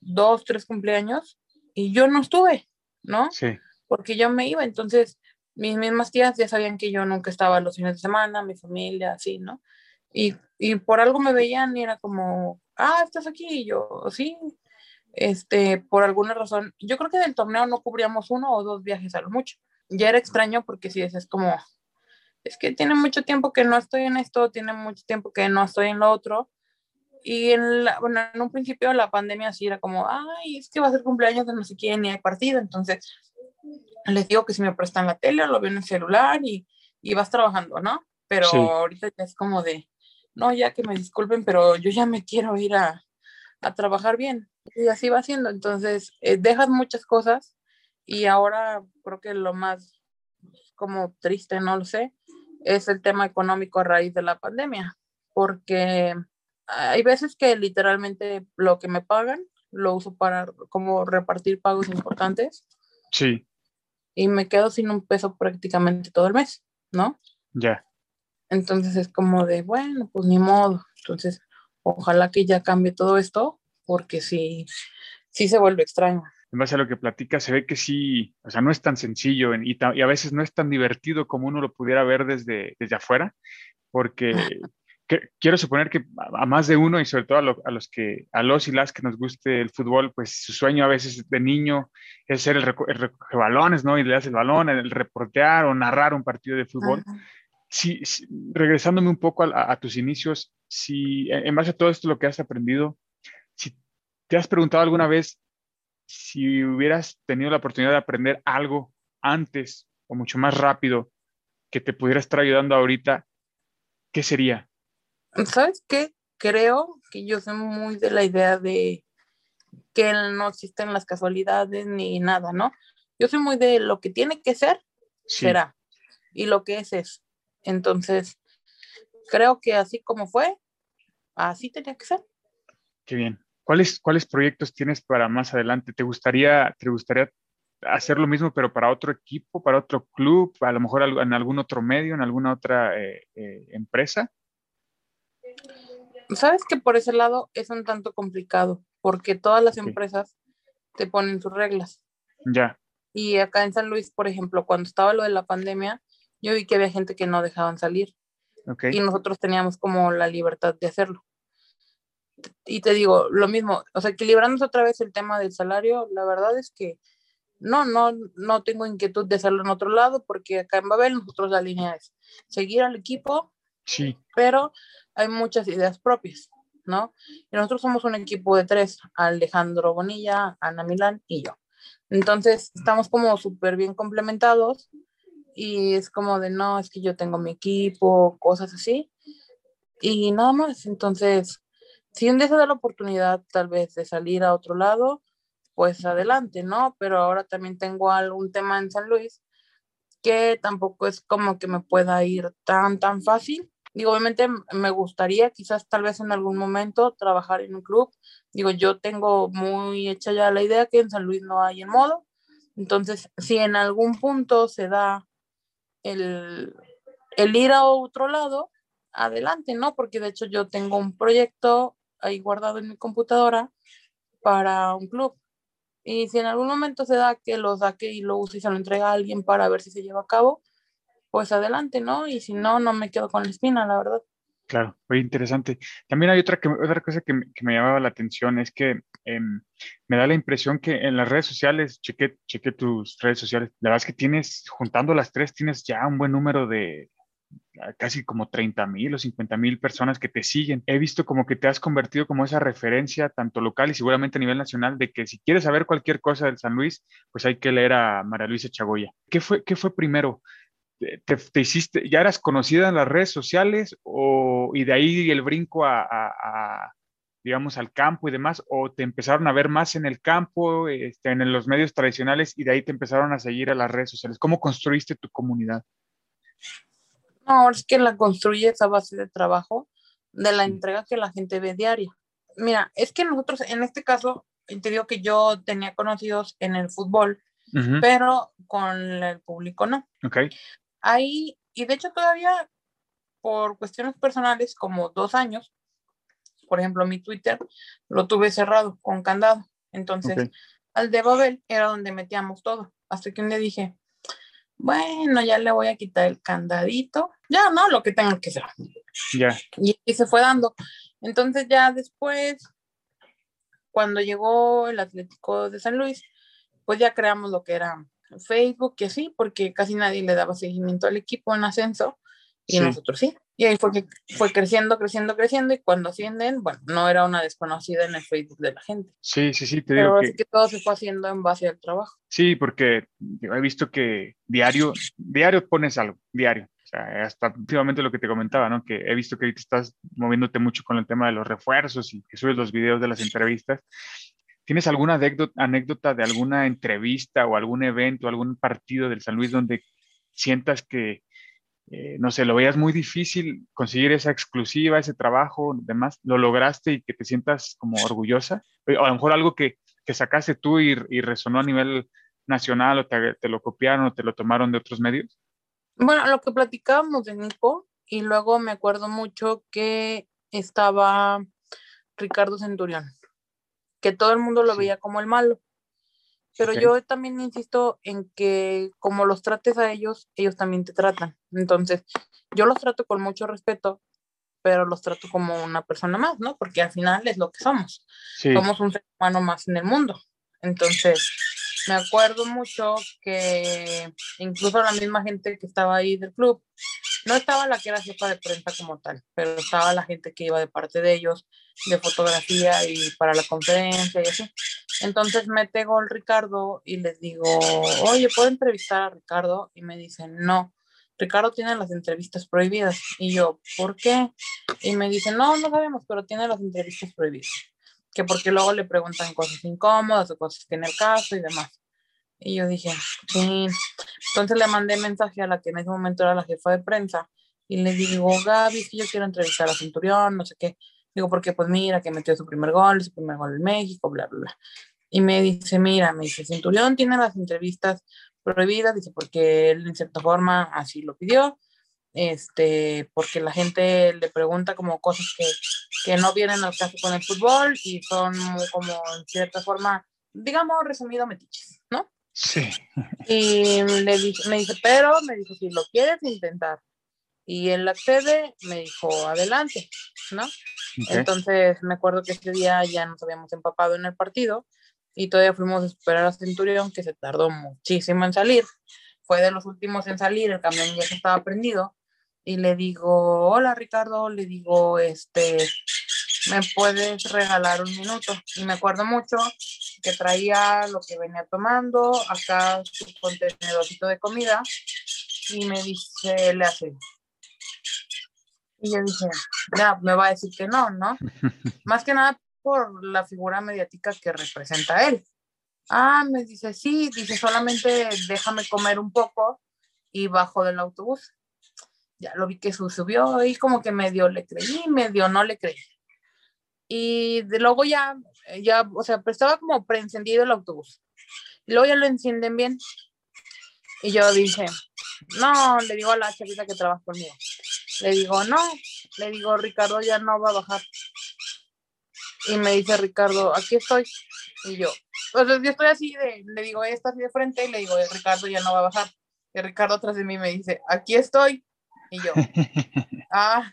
dos, tres cumpleaños y yo no estuve, ¿no? Sí, porque yo me iba, entonces mis mismas tías ya sabían que yo nunca estaba los fines de semana, mi familia, así, ¿no? Y, y por algo me veían y era como, ah, estás aquí, y yo, sí, este, por alguna razón, yo creo que del torneo no cubríamos uno o dos viajes a lo mucho. Ya era extraño porque si es como, es que tiene mucho tiempo que no estoy en esto, tiene mucho tiempo que no estoy en lo otro. Y en, la- bueno, en un principio la pandemia sí era como, ay, es que va a ser cumpleaños de no sé quién y hay partido, entonces les digo que si me prestan la tele lo veo en el celular y, y vas trabajando, ¿no? Pero Sí. ahorita ya es como de, no, ya que me disculpen, pero yo ya me quiero ir a, a trabajar bien. Y así va siendo. Entonces, eh, dejas muchas cosas y ahora creo que lo más como triste, no lo sé, es el tema económico a raíz de la pandemia, porque hay veces que literalmente lo que me pagan lo uso para como repartir pagos importantes sí, y me quedo sin un peso prácticamente todo el mes, ¿no? ya. Entonces es como de, bueno, pues ni modo. Entonces, ojalá que ya cambie todo esto, porque sí, sí se vuelve extraño. En base a lo que platica, se ve que sí, o sea, no es tan sencillo en- y, ta- y a veces no es tan divertido como uno lo pudiera ver desde, desde afuera, porque que- quiero suponer que a, más de uno y sobre todo a, lo- a los que, a los y las que nos guste el fútbol, pues su sueño a veces de niño es ser el, reco- el recoge balones, ¿no? Y le das el balón, el reportear o narrar un partido de fútbol. Si, si- regresándome un poco a, a- tus inicios, si en base a todo esto lo que has aprendido, si te has preguntado alguna vez si hubieras tenido la oportunidad de aprender algo antes o mucho más rápido que te pudiera estar ayudando ahorita, ¿qué sería? ¿Sabes qué? Creo que yo soy muy de la idea de que no existen las casualidades ni nada, ¿no? Yo soy muy de lo que tiene que ser, Sí, será. Y lo que es, es. Entonces, creo que así como fue, así tenía que ser. qué bien. ¿Cuáles, ¿Cuáles proyectos tienes para más adelante? ¿Te gustaría, te gustaría hacer lo mismo, pero para otro equipo, para otro club, a lo mejor en algún otro medio, en alguna otra eh, eh, empresa? Sabes que por ese lado es un tanto complicado, porque todas las empresas te ponen sus reglas. Ya, Y acá en San Luis, por ejemplo, cuando estaba lo de la pandemia, yo vi que había gente que no dejaban salir ok. y nosotros teníamos como la libertad de hacerlo. Y te digo, lo mismo, o sea, equilibrando otra vez el tema del salario, la verdad es que no, no, no tengo inquietud de hacerlo en otro lado, porque acá en Babel nosotros la línea es seguir al equipo, Sí, pero hay muchas ideas propias, ¿no? Y nosotros somos un equipo de tres, Alejandro Bonilla, Ana Milán y yo. Entonces, estamos como súper bien complementados y es como de, no, es que yo tengo mi equipo, cosas así, y nada más. Entonces, si un día se da la oportunidad tal vez de salir a otro lado, pues adelante, ¿no? Pero ahora también tengo algún tema en San Luis que tampoco es como que me pueda ir tan, tan fácil. Digo, obviamente me gustaría quizás tal vez en algún momento trabajar en un club. Digo, yo tengo muy hecha ya la idea que en San Luis no hay en modo. Entonces, si en algún punto se da el, el ir a otro lado, adelante, ¿no? Porque de hecho yo tengo un proyecto ahí guardado en mi computadora para un club. Y si en algún momento se da que lo saque y lo use y se lo entrega a alguien para ver si se lleva a cabo, pues adelante, ¿no? Y si no, no me quedo con la espina, la verdad. claro, muy interesante. También hay otra, otra cosa que, que me llamaba la atención, es que em, me da la impresión que en las redes sociales, chequé, chequé tus redes sociales, la verdad es que tienes, juntando las tres, tienes ya un buen número de, casi como 30 mil o 50 mil personas que te siguen. He visto como que te has convertido como esa referencia tanto local y seguramente a nivel nacional de que si quieres saber cualquier cosa del San Luis, pues hay que leer a María Luisa Chagoya. ¿Qué fue, qué fue primero? Te, te, hiciste, ya eras conocida en las redes sociales o, y de ahí el brinco a, a, a, digamos, al campo y demás, o te empezaron a ver más en el campo, este, en los medios tradicionales y de ahí te empezaron a seguir a las redes sociales? ¿Cómo construiste tu comunidad? No, es que la construye esa base de trabajo de la entrega que la gente ve diaria. Mira, es que nosotros, en este caso, te digo que yo tenía conocidos en el fútbol, uh -huh. pero con el público no. Ok. Ahí, y de hecho todavía por cuestiones personales, como dos años, por ejemplo, mi Twitter lo tuve cerrado con candado. Entonces, okay. al de Babel era donde metíamos todo. Hasta que un día dije, bueno, ya le voy a quitar el candadito. Ya, no, lo que tenga que ser. Ya. Y, y, se fue dando. Entonces, ya después, cuando llegó el Atlético de San Luis, pues ya creamos lo que era Facebook y así, porque casi nadie le daba seguimiento al equipo en ascenso y sí. nosotros sí. Y ahí fue que fue creciendo, creciendo, creciendo y cuando ascienden, bueno, no era una desconocida en el Facebook de la gente. Sí, sí, sí, te Pero digo es que... que todo se fue haciendo en base al trabajo. Sí, porque he visto que diario, diario pones algo, diario. O sea, hasta últimamente lo que te comentaba, ¿no? Que he visto que ahorita estás moviéndote mucho con el tema de los refuerzos y que subes los videos de las entrevistas. ¿Tienes alguna anécdota de alguna entrevista o algún evento, algún partido del San Luis donde sientas que, eh, no sé, lo veías muy difícil conseguir esa exclusiva, ese trabajo, demás, lo lograste y que te sientas como orgullosa? O a lo mejor algo que, que sacaste tú y, resonó a nivel nacional o te, te, lo copiaron o te lo tomaron de otros medios? Bueno, lo que platicábamos de Nico y luego me acuerdo mucho que estaba Ricardo Centurión que todo el mundo lo sí. veía como el malo. Pero okay. yo también insisto en que como los trates a ellos, ellos también te tratan. Entonces, yo los trato con mucho respeto, pero los trato como una persona más, ¿no? Porque al final es lo que somos. Sí. Somos un ser humano más en el mundo. Entonces, me acuerdo mucho que incluso la misma gente que estaba ahí del club, no estaba la que era jefa de prensa como tal, pero estaba la gente que iba de parte de ellos, de fotografía y para la conferencia y así. Entonces me pegó el Ricardo y les digo, oye, ¿puedo entrevistar a Ricardo? Y me dicen, no, Ricardo tiene las entrevistas prohibidas. Y yo, ¿por qué? Y me dicen, no, no sabemos, pero tiene las entrevistas prohibidas. Que porque luego le preguntan cosas incómodas o cosas que en el caso y demás. Y yo dije, sí. Entonces le mandé mensaje a la que en ese momento era la jefa de prensa y le digo, Gaby, que yo quiero entrevistar a Centurión, no sé qué. Digo, porque pues mira, que metió su primer gol, su primer gol en México, bla, bla, bla. Y me dice, mira, me dice, Centurión tiene las entrevistas prohibidas, dice, porque él en cierta forma así lo pidió, este, porque la gente le pregunta como cosas que, que no vienen al caso con el fútbol y son como en cierta forma, digamos, resumido, metiches, ¿no? Sí. Y le dije, me dice, pero me dijo, si lo quieres intentar y él accede, me dijo, adelante, ¿no? Okay. Entonces me acuerdo que ese día ya nos habíamos empapado en el partido y todavía fuimos a esperar a Centurión, que se tardó muchísimo en salir. Fue de los últimos en salir, el camión ya estaba prendido. Y le digo, hola Ricardo, le digo, este, ¿me puedes regalar un minuto? Y me acuerdo mucho que traía lo que venía tomando, acá su contenedorcito de comida, y me dice, le hace. Y yo dije, ya, me va a decir que no, ¿no? Más que nada por la figura mediática que representa él. Ah, me dice, sí, dice, solamente déjame comer un poco y bajo del autobús. Ya lo vi que subió y como que medio le creí, medio no le creí. Y de luego ya, ya, o sea, pues estaba como preencendido el autobús. Y luego ya lo encienden bien. Y yo dije, no, le digo a la chavita que trabaja conmigo. Le digo, no, le digo, Ricardo ya no va a bajar. Y me dice Ricardo, aquí estoy. Y yo, entonces yo estoy así de, le digo, ella está así de frente y le digo, Ricardo ya no va a bajar. Y Ricardo atrás de mí me dice, aquí estoy. Y yo, ah,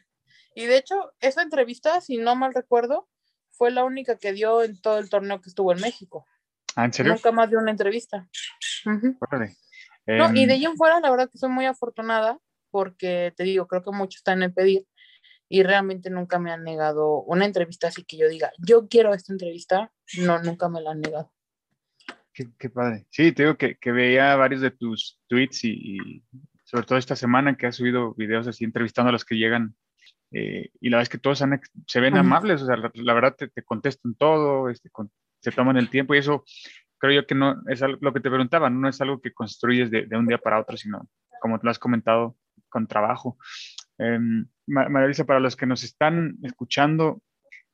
y de hecho, esa entrevista, si no mal recuerdo, fue la única que dio en todo el torneo que estuvo en México. ¿Ah, en serio? Nunca más dio una entrevista. Uh -huh. Vale. No, Em, y de ahí en fuera, la verdad que soy muy afortunada porque te digo, creo que mucho está en pedir y realmente nunca me han negado una entrevista así que yo diga, yo quiero esta entrevista, no, nunca me la han negado. Qué, qué padre. Sí, te digo que, que veía varios de tus tweets y, y sobre todo esta semana que has subido videos así entrevistando a los que llegan eh, y la verdad es que todos han, se ven Ujú. amables, o sea, la, la verdad te, te contestan todo, este, con- se toman el tiempo y eso creo yo que no es algo, lo que te preguntaba, no es algo que construyes de, de un día para otro, sino como te lo has comentado, con trabajo. María Luisa, para los que nos están escuchando,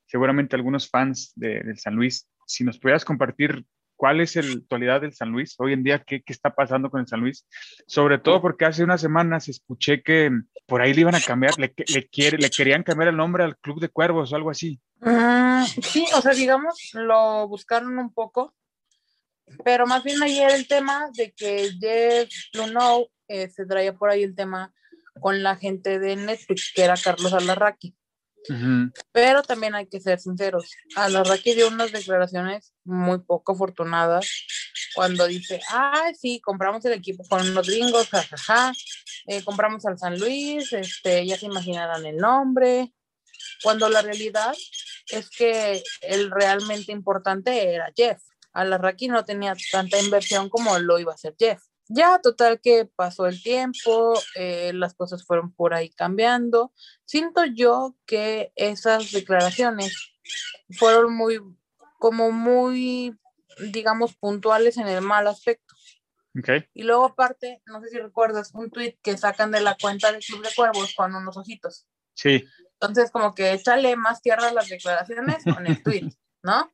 seguramente algunos fans de- del San Luis, si nos pudieras compartir cuál es la actualidad del San Luis hoy en día, qué, qué está pasando con el San Luis, sobre todo porque hace unas semanas escuché que por ahí le iban a cambiar, le, le, quiere, le querían cambiar el nombre al Club de Cuervos o algo así. Mm, sí, o sea, digamos, lo buscaron un poco, pero más bien ayer el tema de que Jeff Lunow eh, se traía por ahí el tema con la gente de Netflix, que era Carlos Alarraqui. Pero también hay que ser sinceros. Alarraqui dio unas declaraciones muy poco afortunadas cuando dice, ah, sí, compramos el equipo con los gringos, jajaja, eh, compramos al San Luis, este, ya se imaginarán el nombre, cuando la realidad es que el realmente importante era Jeff. Alarraqui no tenía tanta inversión como lo iba a hacer Jeff. Ya, total que pasó el tiempo, eh, las cosas fueron por ahí cambiando. Siento yo que esas declaraciones fueron muy, como muy, digamos, puntuales en el mal aspecto. Ok, Y luego aparte, no sé si recuerdas, un tweet que sacan de la cuenta del Club de Cuervos con unos ojitos. sí, Entonces, como que échale más tierra a las declaraciones con el tweet, ¿no?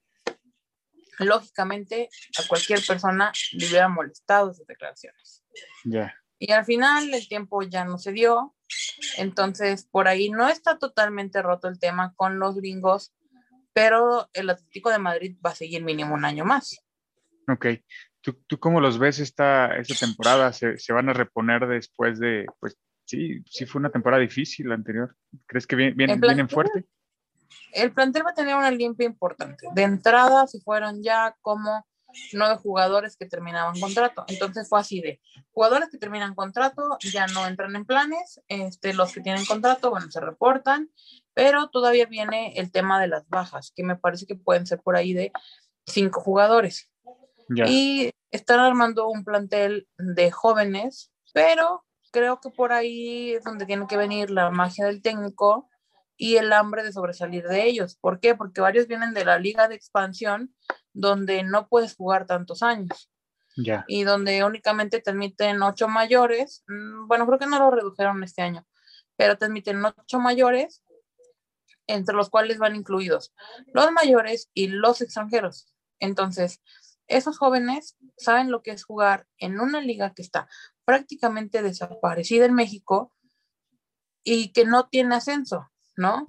Lógicamente, a cualquier persona le hubiera molestado esas declaraciones. ya. Y al final el tiempo ya no se dio. Entonces, por ahí no está totalmente roto el tema con los gringos, pero el Atlético de Madrid va a seguir mínimo un año más. Ok. ¿Tú, tú cómo los ves esta, esta temporada? ¿Se, se van a reponer después de, pues sí, sí fue una temporada difícil la anterior? ¿Crees que vienen, vienen, vienen fuerte? El plantel va a tener una limpia importante. De entrada, se fueron ya como nueve jugadores que terminaban contrato. Entonces fue así de jugadores que terminan contrato ya no entran en planes, este, los que tienen contrato, bueno, se reportan, pero todavía viene el tema de las bajas, que me parece que pueden ser por ahí de cinco jugadores. Ya. Y están armando un plantel de jóvenes, pero creo que por ahí es donde tiene que venir la magia del técnico y el hambre de sobresalir de ellos. ¿Por qué? Porque varios vienen de la liga de expansión donde no puedes jugar tantos años y donde únicamente te admiten ocho mayores. Mm, Bueno, creo que no lo redujeron este año, pero te admiten ocho mayores, entre los cuales van incluidos los mayores y los extranjeros. Entonces, esos jóvenes saben lo que es jugar en una liga que está prácticamente desaparecida en México y que no tiene ascenso, ¿no?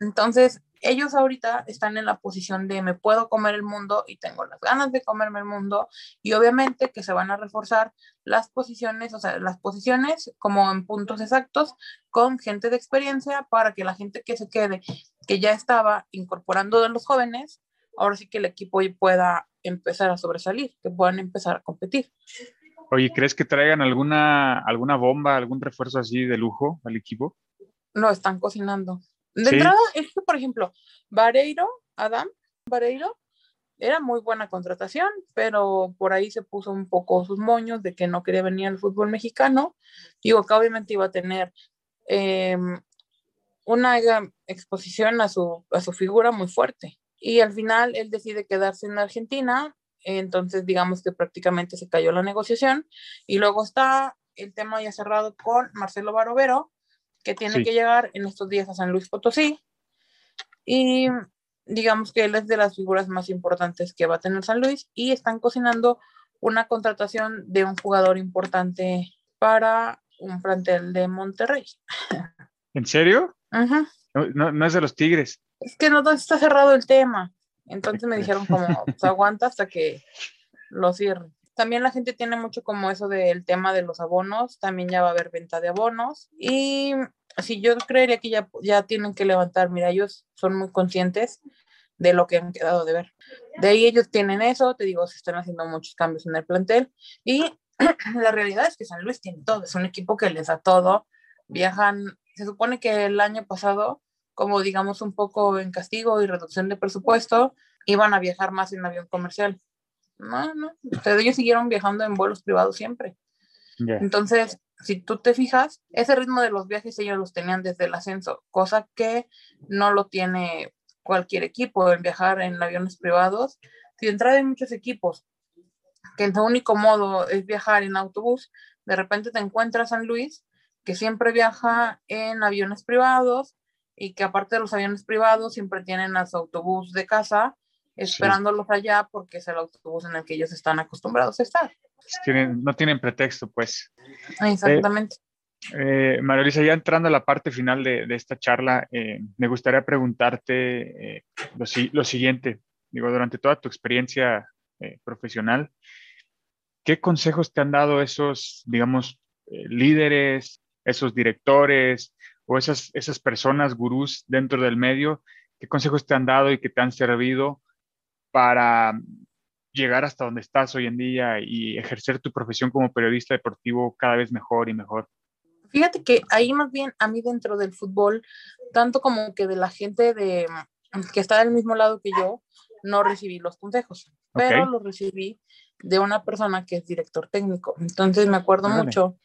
Entonces, ellos ahorita están en la posición de me puedo comer el mundo y tengo las ganas de comerme el mundo y obviamente que se van a reforzar las posiciones, o sea, las posiciones como en puntos exactos con gente de experiencia para que la gente que se quede, que ya estaba incorporando de los jóvenes, ahora sí que el equipo pueda empezar a sobresalir, que puedan empezar a competir. Oye, ¿crees que traigan alguna, alguna bomba, algún refuerzo así de lujo al equipo? No están cocinando. De Sí. entrada, es que, por ejemplo, Vareiro, Adam Vareiro, era muy buena contratación, pero por ahí se puso un poco sus moños de que no quería venir al fútbol mexicano. Digo que obviamente iba a tener eh, una exposición a su, a su figura muy fuerte. Y al final él decide quedarse en Argentina, entonces digamos que prácticamente se cayó la negociación. Y luego está el tema ya cerrado con Marcelo Barovero, que tiene Sí. que llegar en estos días a San Luis Potosí. Y digamos que él es de las figuras más importantes que va a tener San Luis y están cocinando una contratación de un jugador importante para un plantel de Monterrey. ¿En serio? Ujú. No, no- no es de los Tigres. Es que no está cerrado el tema. Entonces me dijeron como, pues aguanta hasta que lo cierren. También la gente tiene mucho como eso del tema de los abonos, también ya va a haber venta de abonos y sí, yo creería que ya, ya tienen que levantar, mira, ellos son muy conscientes de lo que han quedado de ver. De ahí ellos tienen eso, te digo, se están haciendo muchos cambios en el plantel y la realidad es que San Luis tiene todo, es un equipo que les da todo viajan, se supone que el año pasado, como digamos un poco en castigo y reducción de presupuesto, iban a viajar más en avión comercial. No, no, pero ellos siguieron viajando en vuelos privados siempre. Entonces, si tú te fijas, ese ritmo de los viajes ellos los tenían desde el ascenso, cosa que no lo tiene cualquier equipo en viajar en aviones privados. Si entrada hay muchos equipos que en su único modo es viajar en autobús, de repente te encuentras San Luis, que siempre viaja en aviones privados y que aparte de los aviones privados siempre tienen a su autobús de casa esperándolos allá porque es el autobús en el que ellos están acostumbrados a estar. Tienen, no tienen pretexto, pues. Exactamente. Eh, María Luisa, ya entrando a la parte final de, de esta charla, eh, me gustaría preguntarte eh, lo, lo siguiente. Digo, durante toda tu experiencia eh, profesional, ¿qué consejos te han dado esos, digamos, eh, líderes, esos directores o esas, esas personas, gurús dentro del medio? ¿Qué consejos te han dado y que te han servido para llegar hasta donde estás hoy en día y ejercer tu profesión como periodista deportivo cada vez mejor y mejor? Fíjate que ahí más bien a mí dentro del fútbol, tanto como que de la gente de, que está del mismo lado que yo, no recibí los consejos, pero los recibí de una persona que es director técnico. Entonces me acuerdo mucho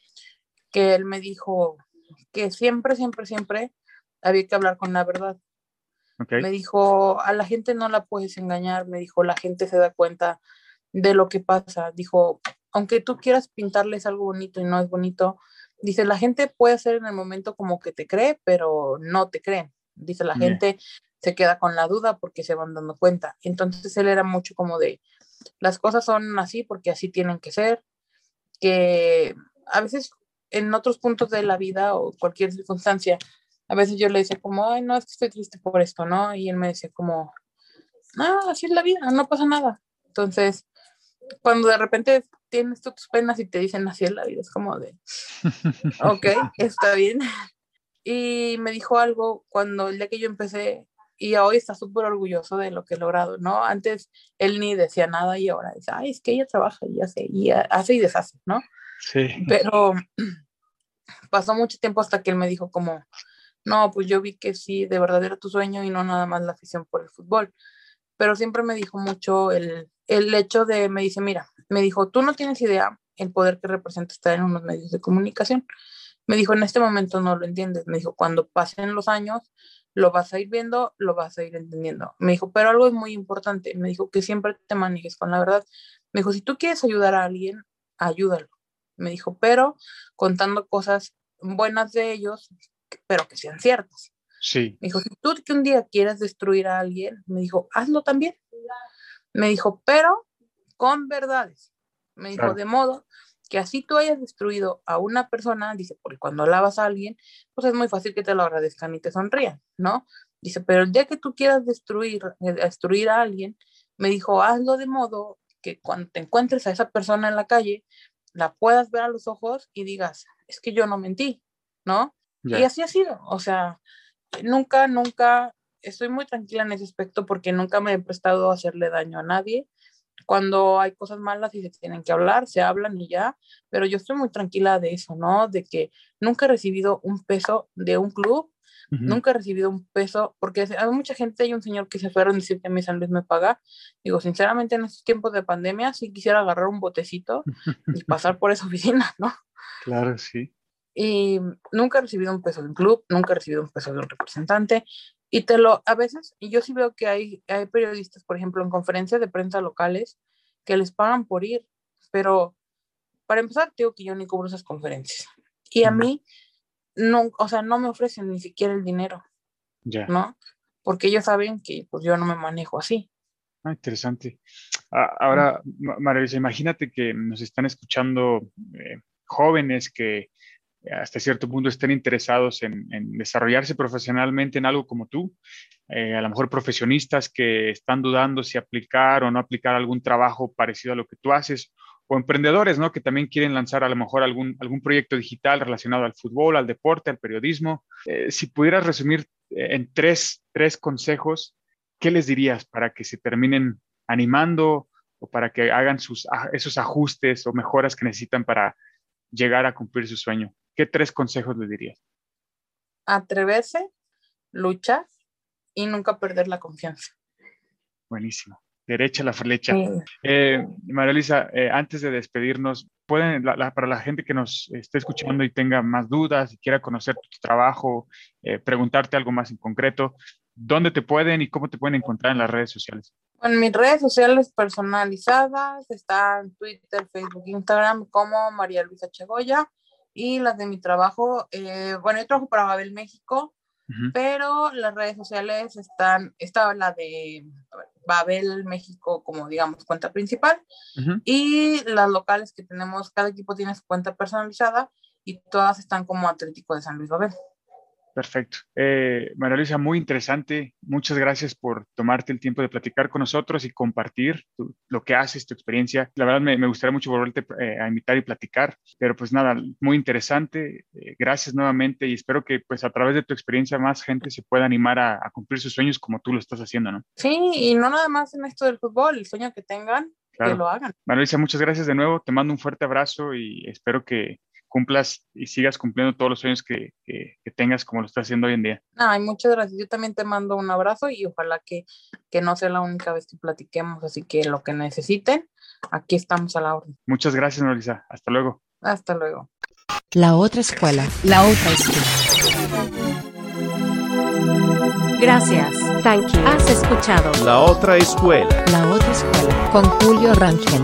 que él me dijo que siempre, siempre, siempre había que hablar con la verdad. ¿Ok? Me dijo, a la gente no la puedes engañar, me dijo, la gente se da cuenta de lo que pasa. Dijo, aunque tú quieras pintarles algo bonito y no es bonito, dice, la gente puede ser en el momento como que te cree, pero no te creen. Dice, la gente se queda con la duda porque se van dando cuenta. Entonces él era mucho como de, las cosas son así porque así tienen que ser, que a veces en otros puntos de la vida o cualquier circunstancia, a veces yo le decía como, ay, no, es que estoy triste por esto, ¿no? Y él me decía como, ah, así es la vida, no pasa nada. Entonces, cuando de repente tienes tú tus penas y te dicen así es la vida, es como de, ok, está bien. Y me dijo algo cuando el día que yo empecé, y hoy está súper orgulloso de lo que he logrado, ¿no? Antes él ni decía nada y ahora dice, ay, es que ella trabaja y hace, y hace y deshace, ¿no? Sí. Pero pasó mucho tiempo hasta que él me dijo como, no, pues yo vi que sí, de verdad era tu sueño y no nada más la afición por el fútbol. Pero siempre me dijo mucho el, el hecho de, me dice, mira, me dijo, tú no tienes idea el poder que representa estar en unos medios de comunicación. Me dijo, en este momento no lo entiendes. Me dijo, cuando pasen los años, lo vas a ir viendo, lo vas a ir entendiendo. Me dijo, pero algo es muy importante. Me dijo que siempre te manejes con la verdad. Me dijo, si tú quieres ayudar a alguien, ayúdalo. Me dijo, pero contando cosas buenas de ellos, pero que sean ciertas. Sí. Me dijo, si tú que un día quieres destruir a alguien, me dijo, hazlo también. Me dijo, pero con verdades. Me dijo, Claro. de modo que así tú hayas destruido a una persona, dice, porque cuando alabas a alguien, pues es muy fácil que te lo agradezcan y te sonrían, ¿no? Dice, pero el día que tú quieras destruir, eh, destruir a alguien, me dijo, hazlo de modo que cuando te encuentres a esa persona en la calle, la puedas ver a los ojos y digas, es que yo no mentí, ¿no? Y así ha sido, o sea, nunca, nunca, estoy muy tranquila en ese aspecto porque nunca me he prestado a hacerle daño a nadie. Cuando hay cosas malas y se tienen que hablar, se hablan y ya, pero yo estoy muy tranquila de eso, ¿no? De que nunca he recibido un peso de un club, nunca he recibido un peso, porque hay mucha gente, hay un señor que se fueron a decir que mí San Luis me paga. Digo, sinceramente, en estos tiempos de pandemia, sí quisiera agarrar un botecito y pasar por esa oficina, ¿no? Claro, sí. Y nunca he recibido un peso de un club, nunca he recibido un peso de un representante. Y te lo, a veces, y yo sí veo que hay, hay periodistas, por ejemplo, en conferencias de prensa locales, que les pagan por ir, pero para empezar, digo que yo ni cubro esas conferencias. Y a Mm. mí, no, o sea, no me ofrecen ni siquiera el dinero, Ya. ¿no? Porque ellos saben que pues yo no me manejo así. Ah, interesante. Ah, ahora, Ma- María Luisa, imagínate que nos están escuchando eh, jóvenes que hasta cierto punto estén interesados en, desarrollarse profesionalmente en algo como tú, eh, a lo mejor profesionistas que están dudando si aplicar o no aplicar algún trabajo parecido a lo que tú haces, o emprendedores, ¿no? Que también quieren lanzar a lo mejor algún, algún proyecto digital relacionado al fútbol, al deporte, al periodismo. Eh, si pudieras resumir eh, en tres, tres consejos, ¿qué les dirías para que se terminen animando o para que hagan sus, esos ajustes o mejoras que necesitan para llegar a cumplir su sueño? ¿Qué tres consejos les dirías? atreverse, luchar y nunca perder la confianza. Buenísimo. Derecha la flecha. Sí. Eh, María Luisa, eh, antes de despedirnos, pueden, la- la- para la gente que nos esté escuchando y tenga más dudas y quiera conocer tu trabajo, eh, preguntarte algo más en concreto, ¿dónde te pueden y cómo te pueden encontrar en las redes sociales? Bueno, mis redes sociales personalizadas están Twitter, Facebook, Instagram como María Luisa Chegoya y las de mi trabajo, eh, bueno, yo trabajo para Babel México, pero las redes sociales están, está la de Babel México como digamos cuenta principal y las locales que tenemos, cada equipo tiene su cuenta personalizada y todas están como Atlético de San Luis Babel. Perfecto. Eh, María Luisa, muy interesante. Muchas gracias por tomarte el tiempo de platicar con nosotros y compartir tu- lo que haces, tu experiencia. La verdad, me, me gustaría mucho volverte eh, a invitar y platicar, pero pues nada, muy interesante. Eh, gracias nuevamente y espero que pues a través de tu experiencia más gente se pueda animar a, a cumplir sus sueños como tú lo estás haciendo, ¿no? Sí, y no nada más en esto del fútbol, el sueño que tengan, que Claro. lo hagan. María Luisa, muchas gracias de nuevo. Te mando un fuerte abrazo y espero que cumplas y sigas cumpliendo todos los sueños que, que- que tengas como lo estás haciendo hoy en día. Ay, muchas gracias. Yo también te mando un abrazo y ojalá que, que no sea la única vez que platiquemos. Así que lo que necesiten, aquí estamos a la orden. Muchas gracias, Luisa. Hasta luego. Hasta luego. La otra escuela. La otra escuela. Gracias. Thank you. Has escuchado La otra escuela. La otra escuela. Con Julio Rangel.